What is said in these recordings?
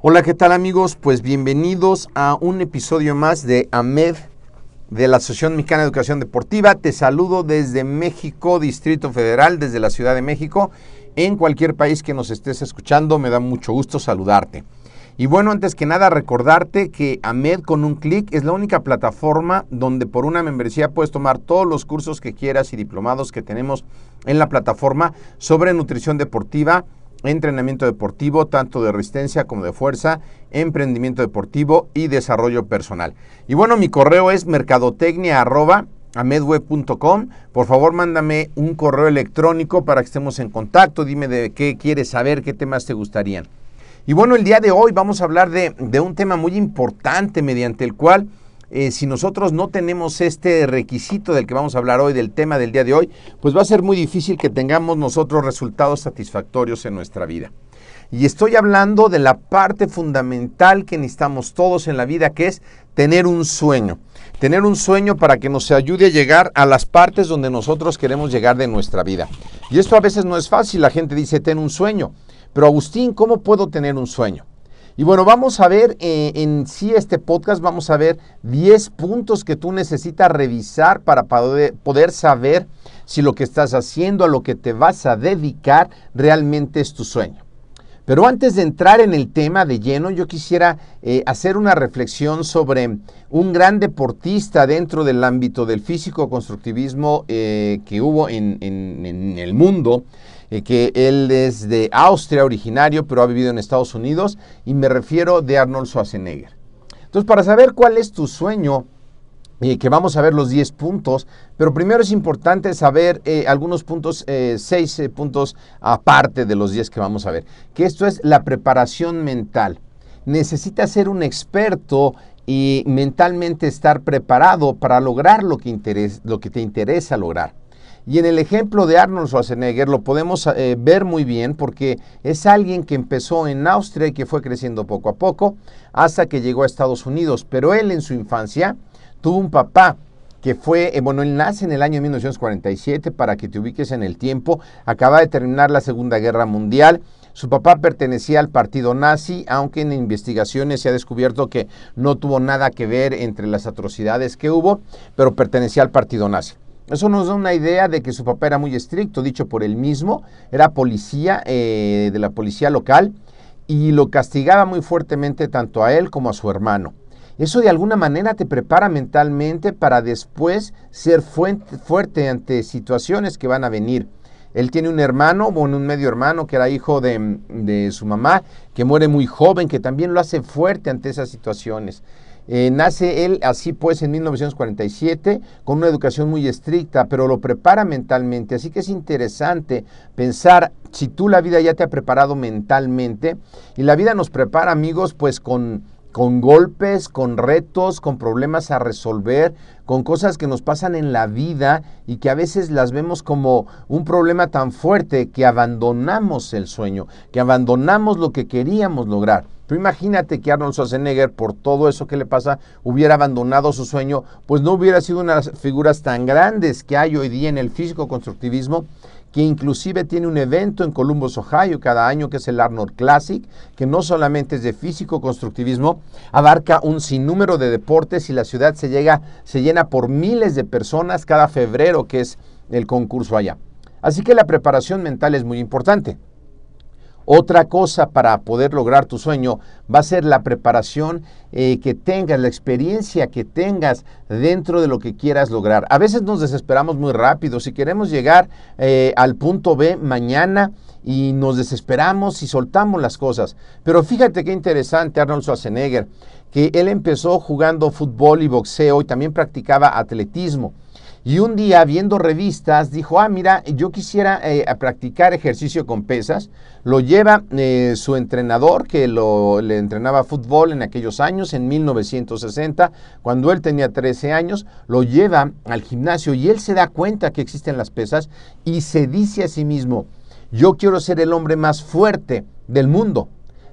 Hola, ¿qué tal amigos? Pues bienvenidos a un episodio más de AMED de la Asociación Mexicana de Educación Deportiva. Te saludo desde México, Distrito Federal, desde la Ciudad de México. En cualquier país que nos estés escuchando, me da mucho gusto saludarte. Y bueno, antes que nada, recordarte que AMED con un clic es la única plataforma donde por una membresía puedes tomar todos los cursos que quieras y diplomados que tenemos en la plataforma sobre nutrición deportiva, entrenamiento deportivo, tanto de resistencia como de fuerza, emprendimiento deportivo y desarrollo personal. Y bueno, mi correo es mercadotecnia.amedweb.com. Por favor, mándame un correo electrónico para que estemos en contacto. Dime de qué quieres saber, qué temas te gustarían. Y bueno, el día de hoy vamos a hablar de, de un tema muy importante mediante el cual eh, si nosotros no tenemos este requisito del que vamos a hablar hoy, del tema del día de hoy, pues va a ser muy difícil que tengamos nosotros resultados satisfactorios en nuestra vida. Y estoy hablando de la parte fundamental que necesitamos todos en la vida, que es tener un sueño. Tener un sueño para que nos ayude a llegar a las partes donde nosotros queremos llegar de nuestra vida. Y esto a veces no es fácil. La gente dice, ten un sueño. Pero Agustín, ¿cómo puedo tener un sueño? Y bueno, vamos a ver eh, en sí este podcast, vamos a ver 10 puntos que tú necesitas revisar para poder, saber si lo que estás haciendo, a lo que te vas a dedicar, realmente es tu sueño. Pero antes de entrar en el tema de lleno, yo quisiera eh, hacer una reflexión sobre un gran deportista dentro del ámbito del físico-constructivismo eh, que hubo en, el mundo eh, que él es de Austria originario, pero ha vivido en Estados Unidos, y me refiero de Arnold Schwarzenegger. Entonces, para saber cuál es tu sueño, eh, que vamos a ver los 10 puntos, pero primero es importante saber eh, algunos puntos, 6 eh, puntos aparte de los 10 que vamos a ver, que esto es la preparación mental. Necesitas ser un experto y mentalmente estar preparado para lograr lo que, lo que te interesa lograr. Y en el ejemplo de Arnold Schwarzenegger lo podemos eh, ver muy bien porque es alguien que empezó en Austria y que fue creciendo poco a poco hasta que llegó a Estados Unidos. Pero él en su infancia tuvo un papá que fue, eh, bueno, él nace en el año 1947 para que te ubiques en el tiempo, acaba de terminar la Segunda Guerra Mundial. Su papá pertenecía al partido nazi, aunque en investigaciones se ha descubierto que no tuvo nada que ver entre las atrocidades que hubo, pero pertenecía al partido nazi. Eso nos da una idea de que su papá era muy estricto, dicho por él mismo, era policía eh, de la policía local y lo castigaba muy fuertemente tanto a él como a su hermano. Eso de alguna manera te prepara mentalmente para después ser fuerte ante situaciones que van a venir. Él tiene un hermano, bueno, un medio hermano que era hijo de, de su mamá, que muere muy joven, que también lo hace fuerte ante esas situaciones. Eh, nace él así pues en 1947 con una educación muy estricta, pero lo prepara mentalmente. Así que es interesante pensar si tú la vida ya te ha preparado mentalmente y la vida nos prepara amigos pues con con golpes, con retos, con problemas a resolver, con cosas que nos pasan en la vida y que a veces las vemos como un problema tan fuerte que abandonamos el sueño, que abandonamos lo que queríamos lograr. Tú imagínate que Arnold Schwarzenegger, por todo eso que le pasa, hubiera abandonado su sueño, pues no hubiera sido una de las figuras tan grandes que hay hoy día en el físico-constructivismo que inclusive tiene un evento en Columbus, Ohio, cada año, que es el Arnold Classic, que no solamente es de físico-constructivismo, abarca un sinnúmero de deportes y la ciudad se, llega, se llena por miles de personas cada febrero, que es el concurso allá. Así que la preparación mental es muy importante. Otra cosa para poder lograr tu sueño va a ser la preparación eh, que tengas, la experiencia que tengas dentro de lo que quieras lograr. A veces nos desesperamos muy rápido. Si queremos llegar eh, al punto B mañana y nos desesperamos y soltamos las cosas. Pero fíjate qué interesante Arnold Schwarzenegger, que él empezó jugando fútbol y boxeo y también practicaba atletismo. Y un día, viendo revistas, dijo, ah, mira, yo quisiera eh, practicar ejercicio con pesas. Lo lleva eh, su entrenador, que lo, le entrenaba fútbol en aquellos años, en 1960, cuando él tenía 13 años, lo lleva al gimnasio y él se da cuenta que existen las pesas y se dice a sí mismo, yo quiero ser el hombre más fuerte del mundo.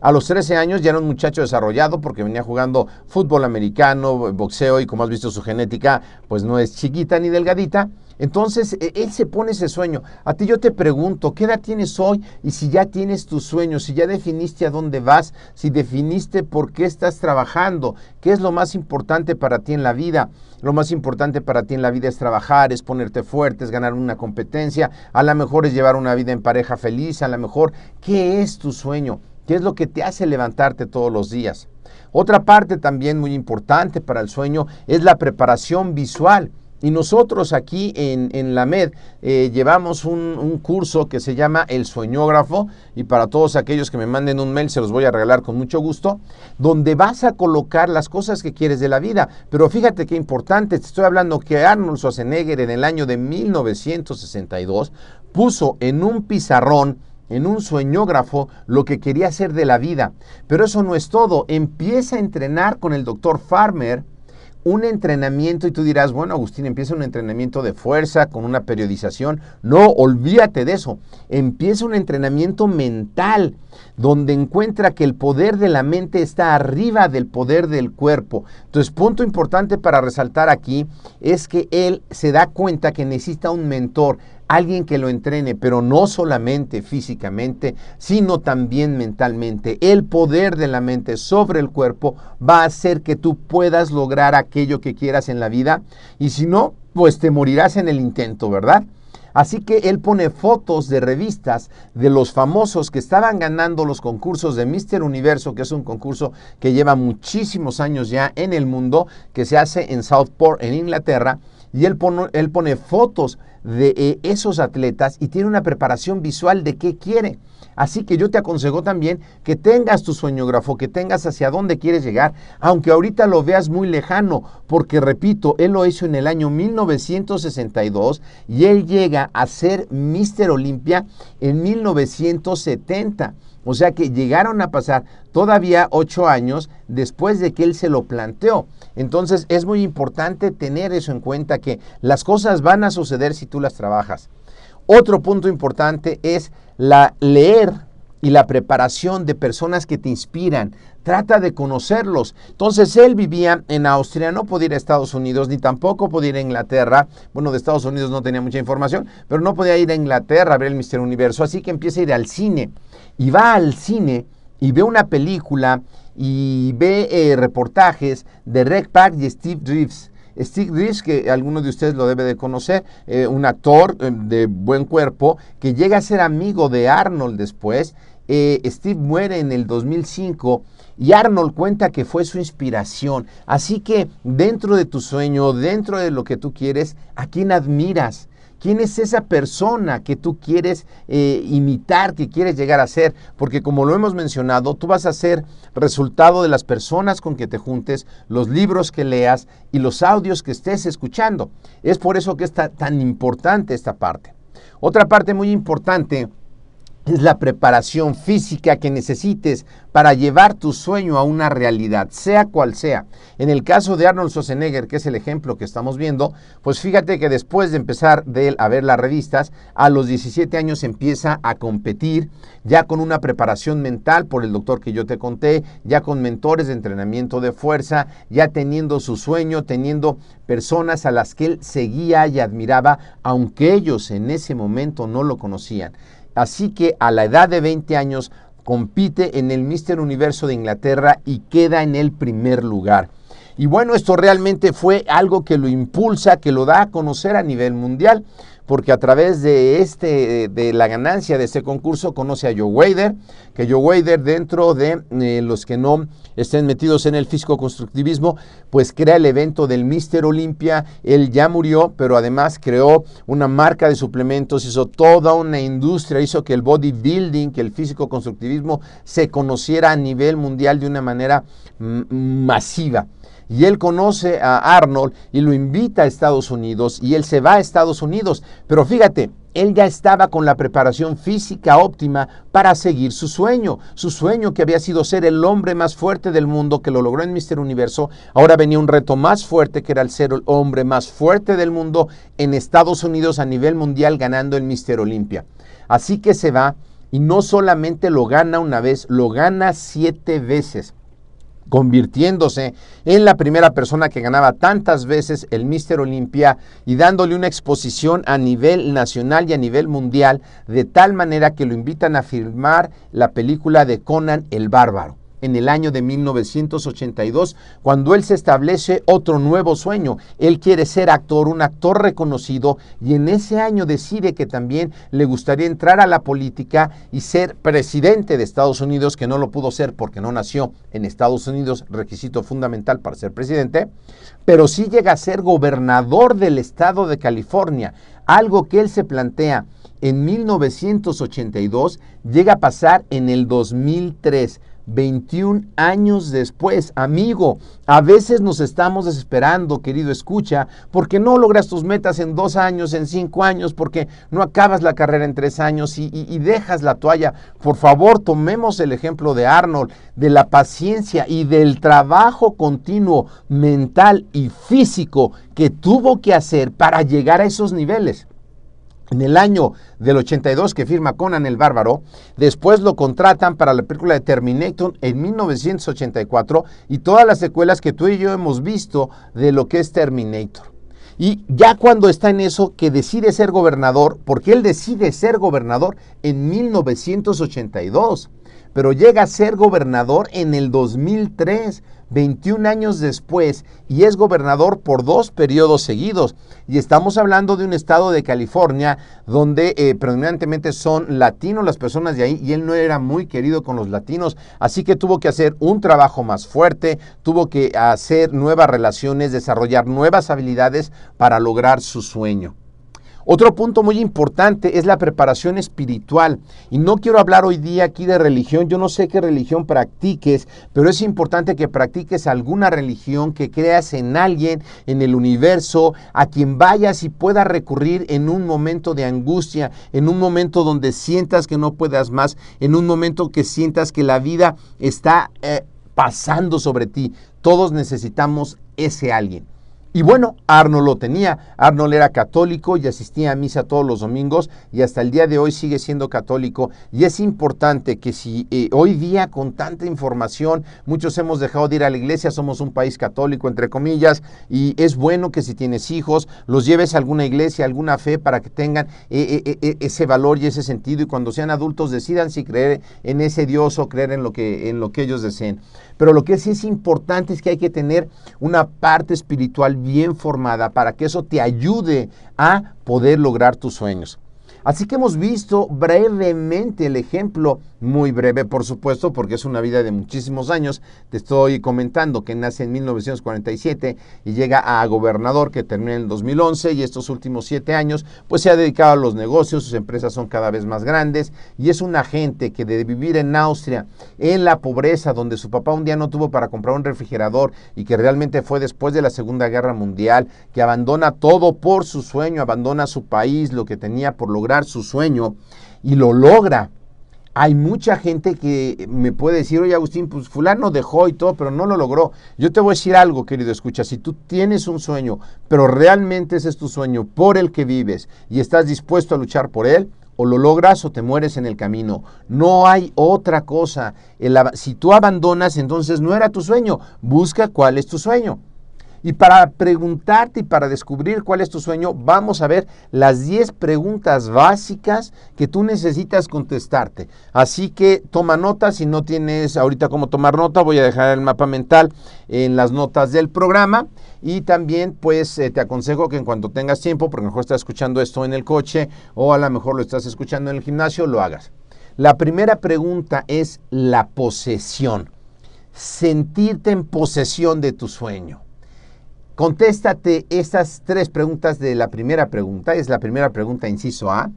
A los 13 años ya era un muchacho desarrollado porque venía jugando fútbol americano, boxeo y como has visto su genética pues no es chiquita ni delgadita. Entonces e, él se pone ese sueño. A ti yo te pregunto, ¿qué edad tienes hoy? Y si ya tienes tus sueños, si ya definiste a dónde vas, si definiste por qué estás trabajando, qué es lo más importante para ti en la vida. Lo más importante para ti en la vida es trabajar, es ponerte fuerte, es ganar una competencia, a lo mejor es llevar una vida en pareja feliz, a lo mejor, ¿qué es tu sueño? ¿Qué es lo que te hace levantarte todos los días? Otra parte también muy importante para el sueño es la preparación visual. Y nosotros aquí en, la MED eh, llevamos un, un, curso que se llama El Sueñógrafo y para todos aquellos que me manden un mail se los voy a regalar con mucho gusto, donde vas a colocar las cosas que quieres de la vida. Pero fíjate qué importante, te estoy hablando que Arnold Schwarzenegger en el año de 1962 puso en un pizarrón en un sueñógrafo lo que quería hacer de la vida. Pero eso no es todo. Empieza a entrenar con el doctor Farmer un entrenamiento y tú dirás, bueno, Agustín, empieza un entrenamiento de fuerza con una periodización. No, olvídate de eso. Empieza un entrenamiento mental donde encuentra que el poder de la mente está arriba del poder del cuerpo. Entonces, punto importante para resaltar aquí es que él se da cuenta que necesita un mentor alguien que lo entrene, pero no solamente físicamente, sino también mentalmente. El poder de la mente sobre el cuerpo va a hacer que tú puedas lograr aquello que quieras en la vida y si no, pues te morirás en el intento, ¿verdad? Así que él pone fotos de revistas de los famosos que estaban ganando los concursos de Mister Universo, que es un concurso que lleva muchísimos años ya en el mundo, que se hace en Southport, en Inglaterra, y él pone, él pone fotos de eh, esos atletas y tiene una preparación visual de qué quiere. Así que yo te aconsejo también que tengas tu sueñógrafo, que tengas hacia dónde quieres llegar, aunque ahorita lo veas muy lejano, porque repito, él lo hizo en el año 1962 y él llega a ser Mister Olimpia en 1970. O sea que llegaron a pasar todavía ocho años después de que él se lo planteó. Entonces es muy importante tener eso en cuenta, que las cosas van a suceder si tú las trabajas. Otro punto importante es la leer y la preparación de personas que te inspiran. Trata de conocerlos. Entonces él vivía en Austria, no podía ir a Estados Unidos, ni tampoco podía ir a Inglaterra. Bueno, de Estados Unidos no tenía mucha información, pero no podía ir a Inglaterra a ver el Mister Universo, así que empieza a ir al cine y va al cine y ve una película y ve eh, reportajes de Reg Park y Steve Reeves. Steve Reeves, que alguno de ustedes lo debe de conocer, eh, un actor eh, de buen cuerpo, que llega a ser amigo de Arnold después. Steve muere en el 2005 y Arnold cuenta que fue su inspiración. Así que dentro de tu sueño, dentro de lo que tú quieres, ¿a quién admiras? ¿Quién es esa persona que tú quieres eh, imitar, que quieres llegar a ser? Porque como lo hemos mencionado, tú vas a ser resultado de las personas con que te juntes, los libros que leas y los audios que estés escuchando. Es por eso que es tan importante esta parte. Otra parte muy importante es la preparación física que necesites para llevar tu sueño a una realidad, sea cual sea. En el caso de Arnold Schwarzenegger, que es el ejemplo que estamos viendo, pues fíjate que después de empezar de él a ver las revistas, a los 17 años empieza a competir, ya con una preparación mental por el doctor que yo te conté, ya con mentores de entrenamiento de fuerza, ya teniendo su sueño, teniendo personas a las que él seguía y admiraba, aunque ellos en ese momento no lo conocían. Así que a la edad de 20 años compite en el Mister Universo de Inglaterra y queda en el primer lugar. Y bueno, esto realmente fue algo que lo impulsa, que lo da a conocer a nivel mundial porque a través de, este, de la ganancia de este concurso conoce a Joe Wader, que Joe Wader dentro de eh, los que no estén metidos en el físico-constructivismo, pues crea el evento del Mister Olympia, él ya murió, pero además creó una marca de suplementos, hizo toda una industria, hizo que el bodybuilding, que el físico-constructivismo se conociera a nivel mundial de una manera masiva y él conoce a Arnold y lo invita a Estados Unidos y él se va a Estados Unidos. Pero fíjate, él ya estaba con la preparación física óptima para seguir su sueño, su sueño que había sido ser el hombre más fuerte del mundo, que lo logró en Mister Universo. Ahora venía un reto más fuerte, que era el ser el hombre más fuerte del mundo en Estados Unidos a nivel mundial, ganando el Mister Olimpia. Así que se va y no solamente lo gana una vez, lo gana siete veces convirtiéndose en la primera persona que ganaba tantas veces el Mister Olimpia y dándole una exposición a nivel nacional y a nivel mundial, de tal manera que lo invitan a filmar la película de Conan el Bárbaro en el año de 1982, cuando él se establece otro nuevo sueño. Él quiere ser actor, un actor reconocido, y en ese año decide que también le gustaría entrar a la política y ser presidente de Estados Unidos, que no lo pudo ser porque no nació en Estados Unidos, requisito fundamental para ser presidente, pero sí llega a ser gobernador del estado de California, algo que él se plantea en 1982, llega a pasar en el 2003 21 años después. Amigo, a veces nos estamos desesperando, querido escucha, porque no logras tus metas en dos años, en cinco años, porque no acabas la carrera en tres años y, y dejas la toalla. Por favor, tomemos el ejemplo de Arnold, de la paciencia y del trabajo continuo mental y físico que tuvo que hacer para llegar a esos niveles en el año del 82 que firma Conan el Bárbaro, después lo contratan para la película de Terminator en 1984 y todas las secuelas que tú y yo hemos visto de lo que es Terminator. Y ya cuando está en eso, que decide ser gobernador, porque él decide ser gobernador en 1982, pero llega a ser gobernador en el 2003 21 años después y es gobernador por dos periodos seguidos. Y estamos hablando de un estado de California donde eh, predominantemente son latinos las personas de ahí y él no era muy querido con los latinos. Así que tuvo que hacer un trabajo más fuerte, tuvo que hacer nuevas relaciones, desarrollar nuevas habilidades para lograr su sueño. Otro punto muy importante es la preparación espiritual. Y no quiero hablar hoy día aquí de religión. Yo no sé qué religión practiques, pero es importante que practiques alguna religión, que creas en alguien, en el universo, a quien vayas y puedas recurrir en un momento de angustia, en un momento donde sientas que no puedas más, en un momento que sientas que la vida está eh, pasando sobre ti. Todos necesitamos ese alguien. Y bueno, Arnold lo tenía. Arnold era católico y asistía a misa todos los domingos y hasta el día de hoy sigue siendo católico. Y es importante que si eh, hoy día con tanta información muchos hemos dejado de ir a la iglesia, somos un país católico entre comillas, y es bueno que si tienes hijos los lleves a alguna iglesia, alguna fe para que tengan eh, eh, ese valor y ese sentido y cuando sean adultos decidan si creer en ese Dios o creer en lo que, en lo que ellos deseen. Pero lo que sí es importante es que hay que tener una parte espiritual bien formada para que eso te ayude a poder lograr tus sueños. Así que hemos visto brevemente el ejemplo, muy breve por supuesto, porque es una vida de muchísimos años. Te estoy comentando que nace en 1947 y llega a gobernador que termina en el 2011 y estos últimos siete años pues se ha dedicado a los negocios, sus empresas son cada vez más grandes y es un agente que de vivir en Austria, en la pobreza, donde su papá un día no tuvo para comprar un refrigerador y que realmente fue después de la Segunda Guerra Mundial, que abandona todo por su sueño, abandona su país, lo que tenía por lograr su sueño y lo logra. Hay mucha gente que me puede decir, oye Agustín, pues fulano dejó y todo, pero no lo logró. Yo te voy a decir algo, querido escucha, si tú tienes un sueño, pero realmente ese es tu sueño por el que vives y estás dispuesto a luchar por él, o lo logras o te mueres en el camino. No hay otra cosa. si tú abandonas, entonces no era tu sueño. Busca cuál es tu sueño. Y para preguntarte y para descubrir cuál es tu sueño, vamos a ver las 10 preguntas básicas que tú necesitas contestarte. Así que toma nota, si no tienes ahorita cómo tomar nota, voy a dejar el mapa mental en las notas del programa. Y también pues eh, te aconsejo que en cuanto tengas tiempo, porque mejor estás escuchando esto en el coche o a lo mejor lo estás escuchando en el gimnasio, lo hagas. La primera pregunta es la posesión. Sentirte en posesión de tu sueño. Contéstate estas tres preguntas de la primera pregunta. Es la primera pregunta, inciso A.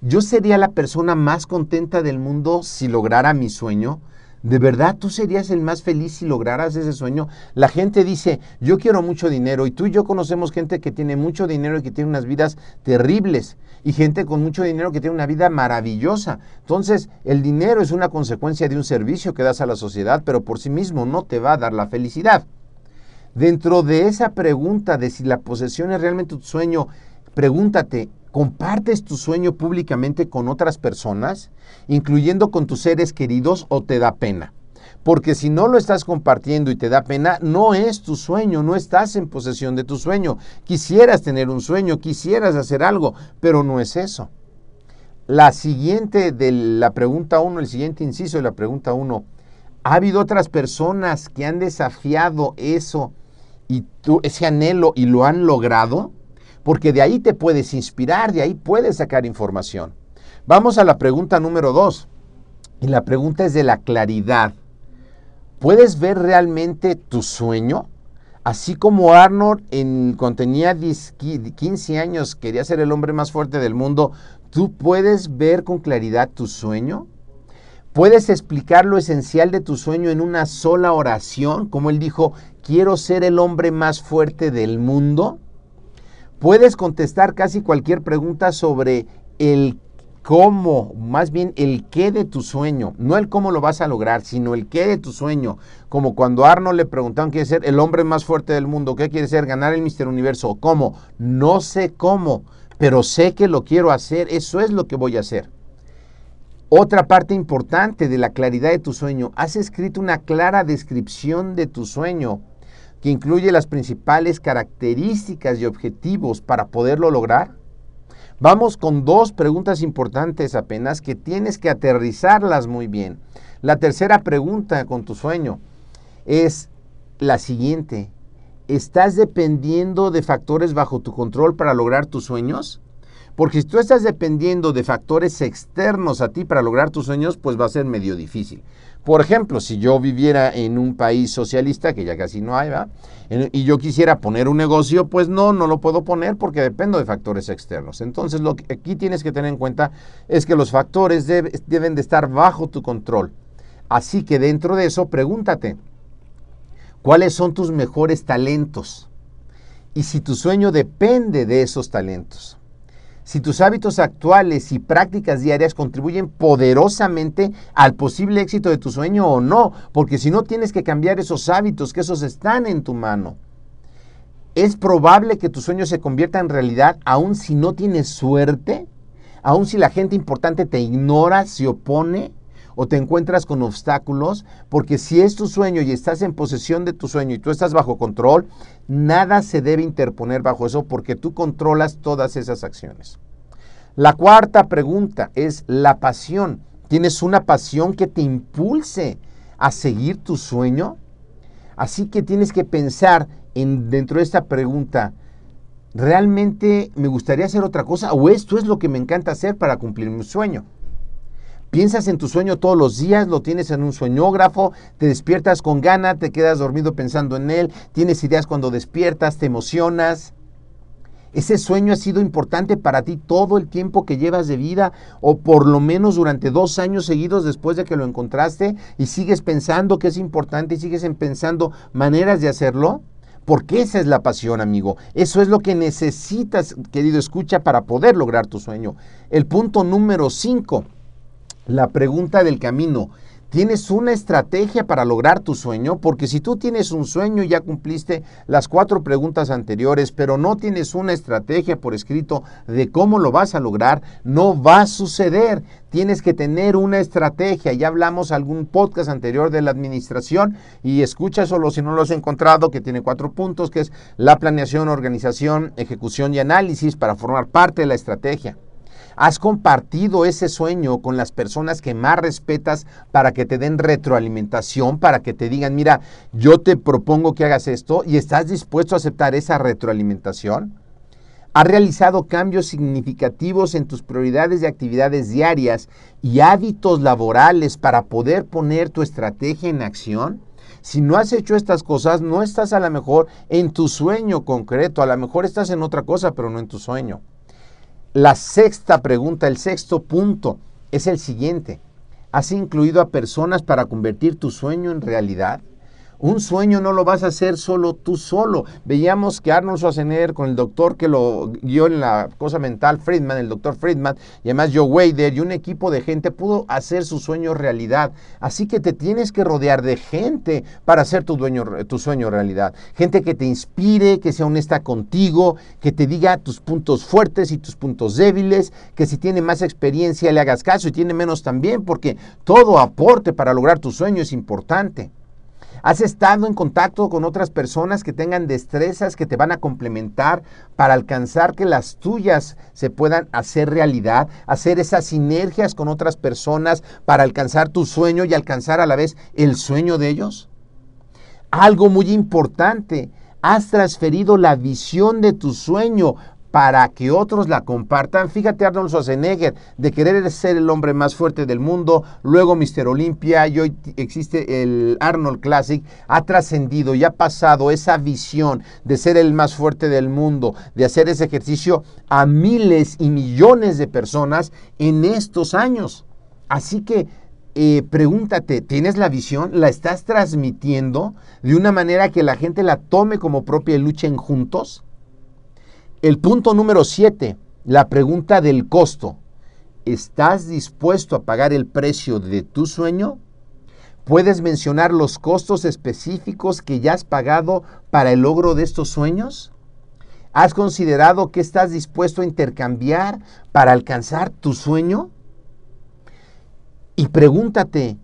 ¿Yo sería la persona más contenta del mundo si lograra mi sueño? ¿De verdad tú serías el más feliz si lograras ese sueño? La gente dice, yo quiero mucho dinero y tú y yo conocemos gente que tiene mucho dinero y que tiene unas vidas terribles y gente con mucho dinero que tiene una vida maravillosa. Entonces, el dinero es una consecuencia de un servicio que das a la sociedad, pero por sí mismo no te va a dar la felicidad. Dentro de esa pregunta de si la posesión es realmente tu sueño, pregúntate, ¿compartes tu sueño públicamente con otras personas, incluyendo con tus seres queridos, o te da pena? Porque si no lo estás compartiendo y te da pena, no es tu sueño, no estás en posesión de tu sueño. Quisieras tener un sueño, quisieras hacer algo, pero no es eso. La siguiente de la pregunta 1, el siguiente inciso de la pregunta 1, ¿ha habido otras personas que han desafiado eso y tú ese anhelo y lo han logrado, porque de ahí te puedes inspirar, de ahí puedes sacar información. Vamos a la pregunta número dos. Y la pregunta es de la claridad. ¿Puedes ver realmente tu sueño? Así como Arnold en, cuando tenía 15 años quería ser el hombre más fuerte del mundo, ¿tú puedes ver con claridad tu sueño? ¿Puedes explicar lo esencial de tu sueño en una sola oración? Como él dijo, quiero ser el hombre más fuerte del mundo. Puedes contestar casi cualquier pregunta sobre el cómo, más bien el qué de tu sueño, no el cómo lo vas a lograr, sino el qué de tu sueño. Como cuando a Arnold le preguntaron, ¿quiere ser el hombre más fuerte del mundo? ¿Qué quiere ser? Ganar el Mister Universo. ¿Cómo? No sé cómo, pero sé que lo quiero hacer, eso es lo que voy a hacer. Otra parte importante de la claridad de tu sueño, has escrito una clara descripción de tu sueño que incluye las principales características y objetivos para poderlo lograr. Vamos con dos preguntas importantes apenas que tienes que aterrizarlas muy bien. La tercera pregunta con tu sueño es la siguiente. ¿Estás dependiendo de factores bajo tu control para lograr tus sueños? Porque si tú estás dependiendo de factores externos a ti para lograr tus sueños, pues va a ser medio difícil. Por ejemplo, si yo viviera en un país socialista, que ya casi no hay, ¿va? y yo quisiera poner un negocio, pues no, no lo puedo poner porque dependo de factores externos. Entonces, lo que aquí tienes que tener en cuenta es que los factores deben de estar bajo tu control. Así que dentro de eso, pregúntate, ¿cuáles son tus mejores talentos? Y si tu sueño depende de esos talentos si tus hábitos actuales y prácticas diarias contribuyen poderosamente al posible éxito de tu sueño o no, porque si no tienes que cambiar esos hábitos, que esos están en tu mano. Es probable que tu sueño se convierta en realidad aun si no tienes suerte, aun si la gente importante te ignora, se opone o te encuentras con obstáculos, porque si es tu sueño y estás en posesión de tu sueño y tú estás bajo control, nada se debe interponer bajo eso porque tú controlas todas esas acciones. La cuarta pregunta es la pasión. ¿Tienes una pasión que te impulse a seguir tu sueño? Así que tienes que pensar en, dentro de esta pregunta, ¿realmente me gustaría hacer otra cosa o esto es lo que me encanta hacer para cumplir mi sueño? Piensas en tu sueño todos los días, lo tienes en un sueñógrafo, te despiertas con gana, te quedas dormido pensando en él, tienes ideas cuando despiertas, te emocionas. Ese sueño ha sido importante para ti todo el tiempo que llevas de vida o por lo menos durante dos años seguidos después de que lo encontraste y sigues pensando que es importante y sigues pensando maneras de hacerlo. Porque esa es la pasión, amigo. Eso es lo que necesitas, querido escucha, para poder lograr tu sueño. El punto número cinco la pregunta del camino. ¿Tienes una estrategia para lograr tu sueño? Porque si tú tienes un sueño ya cumpliste las cuatro preguntas anteriores, pero no tienes una estrategia por escrito de cómo lo vas a lograr, no va a suceder. Tienes que tener una estrategia. Ya hablamos algún podcast anterior de la administración y escucha solo si no lo has encontrado, que tiene cuatro puntos, que es la planeación, organización, ejecución y análisis para formar parte de la estrategia. ¿Has compartido ese sueño con las personas que más respetas para que te den retroalimentación, para que te digan, mira, yo te propongo que hagas esto y estás dispuesto a aceptar esa retroalimentación? ¿Has realizado cambios significativos en tus prioridades de actividades diarias y hábitos laborales para poder poner tu estrategia en acción? Si no has hecho estas cosas, no estás a lo mejor en tu sueño concreto, a lo mejor estás en otra cosa, pero no en tu sueño. La sexta pregunta, el sexto punto es el siguiente. ¿Has incluido a personas para convertir tu sueño en realidad? Un sueño no lo vas a hacer solo tú solo. Veíamos que Arnold Schwarzenegger con el doctor que lo guió en la cosa mental, Friedman, el doctor Friedman, y además Joe Wader y un equipo de gente pudo hacer su sueño realidad. Así que te tienes que rodear de gente para hacer tu, dueño, tu sueño realidad. Gente que te inspire, que sea honesta contigo, que te diga tus puntos fuertes y tus puntos débiles, que si tiene más experiencia le hagas caso y tiene menos también, porque todo aporte para lograr tu sueño es importante. ¿Has estado en contacto con otras personas que tengan destrezas que te van a complementar para alcanzar que las tuyas se puedan hacer realidad? Hacer esas sinergias con otras personas para alcanzar tu sueño y alcanzar a la vez el sueño de ellos? Algo muy importante, has transferido la visión de tu sueño para que otros la compartan. Fíjate Arnold Schwarzenegger, de querer ser el hombre más fuerte del mundo, luego Mr. Olympia y hoy existe el Arnold Classic, ha trascendido y ha pasado esa visión de ser el más fuerte del mundo, de hacer ese ejercicio a miles y millones de personas en estos años. Así que eh, pregúntate, ¿tienes la visión? ¿La estás transmitiendo de una manera que la gente la tome como propia y luchen juntos? El punto número 7, la pregunta del costo. ¿Estás dispuesto a pagar el precio de tu sueño? ¿Puedes mencionar los costos específicos que ya has pagado para el logro de estos sueños? ¿Has considerado que estás dispuesto a intercambiar para alcanzar tu sueño? Y pregúntate,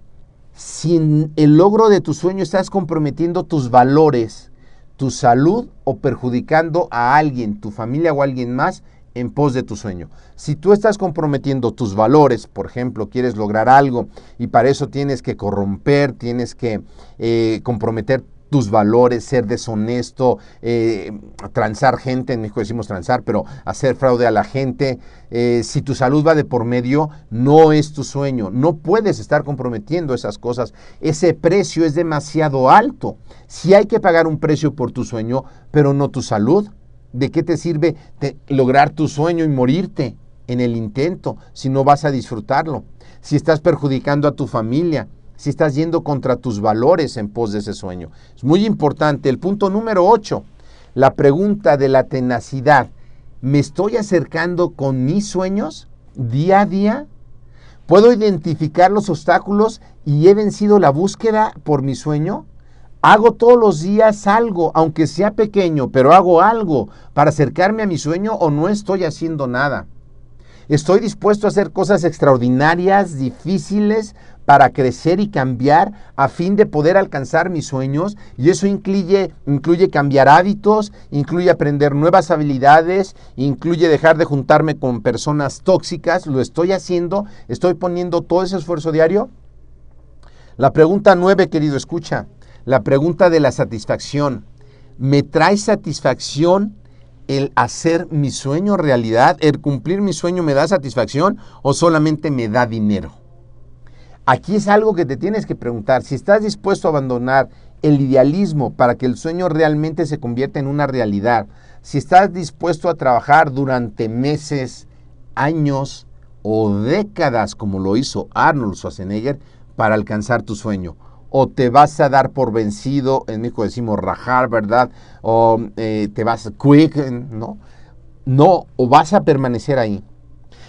si en el logro de tu sueño estás comprometiendo tus valores, tu salud o perjudicando a alguien, tu familia o alguien más en pos de tu sueño. Si tú estás comprometiendo tus valores, por ejemplo, quieres lograr algo y para eso tienes que corromper, tienes que eh, comprometer tus valores, ser deshonesto, eh, transar gente, en México decimos transar, pero hacer fraude a la gente. Eh, si tu salud va de por medio, no es tu sueño. No puedes estar comprometiendo esas cosas. Ese precio es demasiado alto. Si hay que pagar un precio por tu sueño, pero no tu salud, ¿de qué te sirve lograr tu sueño y morirte en el intento si no vas a disfrutarlo? Si estás perjudicando a tu familia, si estás yendo contra tus valores en pos de ese sueño. Es muy importante. El punto número 8, la pregunta de la tenacidad. ¿Me estoy acercando con mis sueños día a día? ¿Puedo identificar los obstáculos y he vencido la búsqueda por mi sueño? Hago todos los días algo, aunque sea pequeño, pero hago algo para acercarme a mi sueño o no estoy haciendo nada. Estoy dispuesto a hacer cosas extraordinarias, difíciles, para crecer y cambiar a fin de poder alcanzar mis sueños. Y eso incluye, incluye cambiar hábitos, incluye aprender nuevas habilidades, incluye dejar de juntarme con personas tóxicas. Lo estoy haciendo, estoy poniendo todo ese esfuerzo diario. La pregunta nueve, querido, escucha. La pregunta de la satisfacción. ¿Me trae satisfacción el hacer mi sueño realidad? ¿El cumplir mi sueño me da satisfacción o solamente me da dinero? Aquí es algo que te tienes que preguntar. Si estás dispuesto a abandonar el idealismo para que el sueño realmente se convierta en una realidad, si estás dispuesto a trabajar durante meses, años o décadas como lo hizo Arnold Schwarzenegger para alcanzar tu sueño, o te vas a dar por vencido, en México decimos rajar, ¿verdad? O eh, te vas quick, ¿no? No, o vas a permanecer ahí.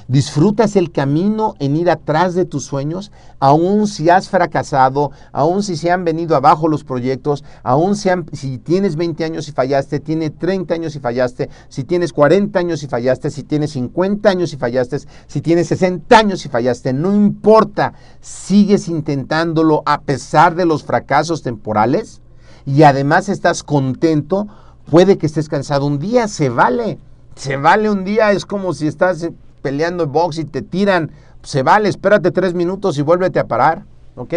¿Disfrutas el camino en ir atrás de tus sueños? Aún si has fracasado, aún si se han venido abajo los proyectos, aún si, si tienes 20 años y fallaste, tienes 30 años y fallaste, si tienes 40 años y fallaste, si tienes 50 años y fallaste, si tienes 60 años y fallaste, no importa, sigues intentándolo a pesar de los fracasos temporales y además estás contento, puede que estés cansado un día, se vale. Se vale un día, es como si estás peleando en box y te tiran, se vale, espérate tres minutos y vuélvete a parar, ¿ok?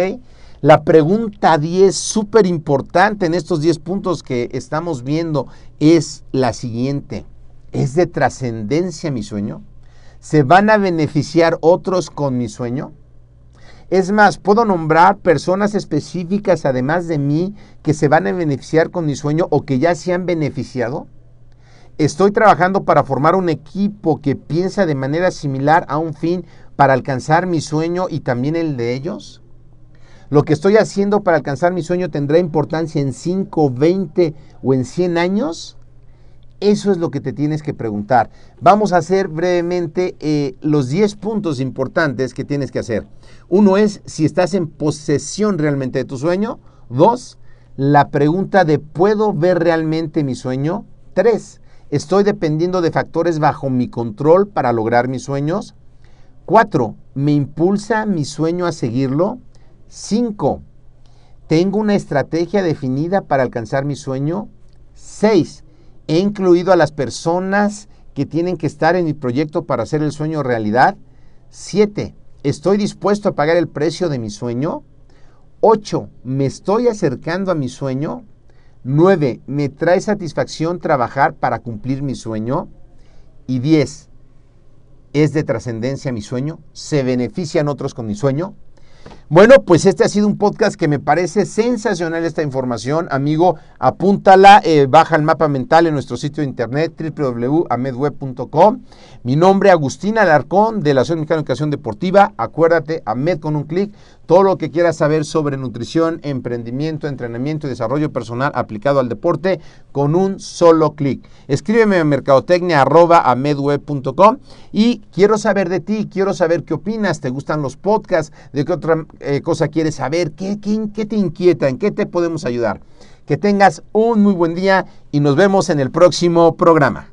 La pregunta 10, súper importante en estos 10 puntos que estamos viendo, es la siguiente. ¿Es de trascendencia mi sueño? ¿Se van a beneficiar otros con mi sueño? Es más, puedo nombrar personas específicas además de mí que se van a beneficiar con mi sueño o que ya se han beneficiado. Estoy trabajando para formar un equipo que piensa de manera similar a un fin para alcanzar mi sueño y también el de ellos. Lo que estoy haciendo para alcanzar mi sueño tendrá importancia en 5, 20 o en 100 años. Eso es lo que te tienes que preguntar. Vamos a hacer brevemente eh, los 10 puntos importantes que tienes que hacer. Uno es si estás en posesión realmente de tu sueño. Dos, la pregunta de ¿puedo ver realmente mi sueño? Tres, ¿Estoy dependiendo de factores bajo mi control para lograr mis sueños? 4. ¿Me impulsa mi sueño a seguirlo? 5. ¿Tengo una estrategia definida para alcanzar mi sueño? 6. ¿He incluido a las personas que tienen que estar en mi proyecto para hacer el sueño realidad? 7. ¿Estoy dispuesto a pagar el precio de mi sueño? 8. ¿Me estoy acercando a mi sueño? 9. ¿Me trae satisfacción trabajar para cumplir mi sueño? Y 10. ¿Es de trascendencia mi sueño? ¿Se benefician otros con mi sueño? Bueno, pues este ha sido un podcast que me parece sensacional esta información. Amigo, apúntala, eh, baja el mapa mental en nuestro sitio de internet www.amedweb.com. Mi nombre es Agustín Alarcón de la Asociación Mexicana de Educación Deportiva. Acuérdate, Amed con un clic. Todo lo que quieras saber sobre nutrición, emprendimiento, entrenamiento y desarrollo personal aplicado al deporte con un solo clic. Escríbeme a mercadotecnia.amedweb.com y quiero saber de ti, quiero saber qué opinas, te gustan los podcasts, de qué otra eh, cosa quieres saber, ¿Qué, qué, qué te inquieta, en qué te podemos ayudar. Que tengas un muy buen día y nos vemos en el próximo programa.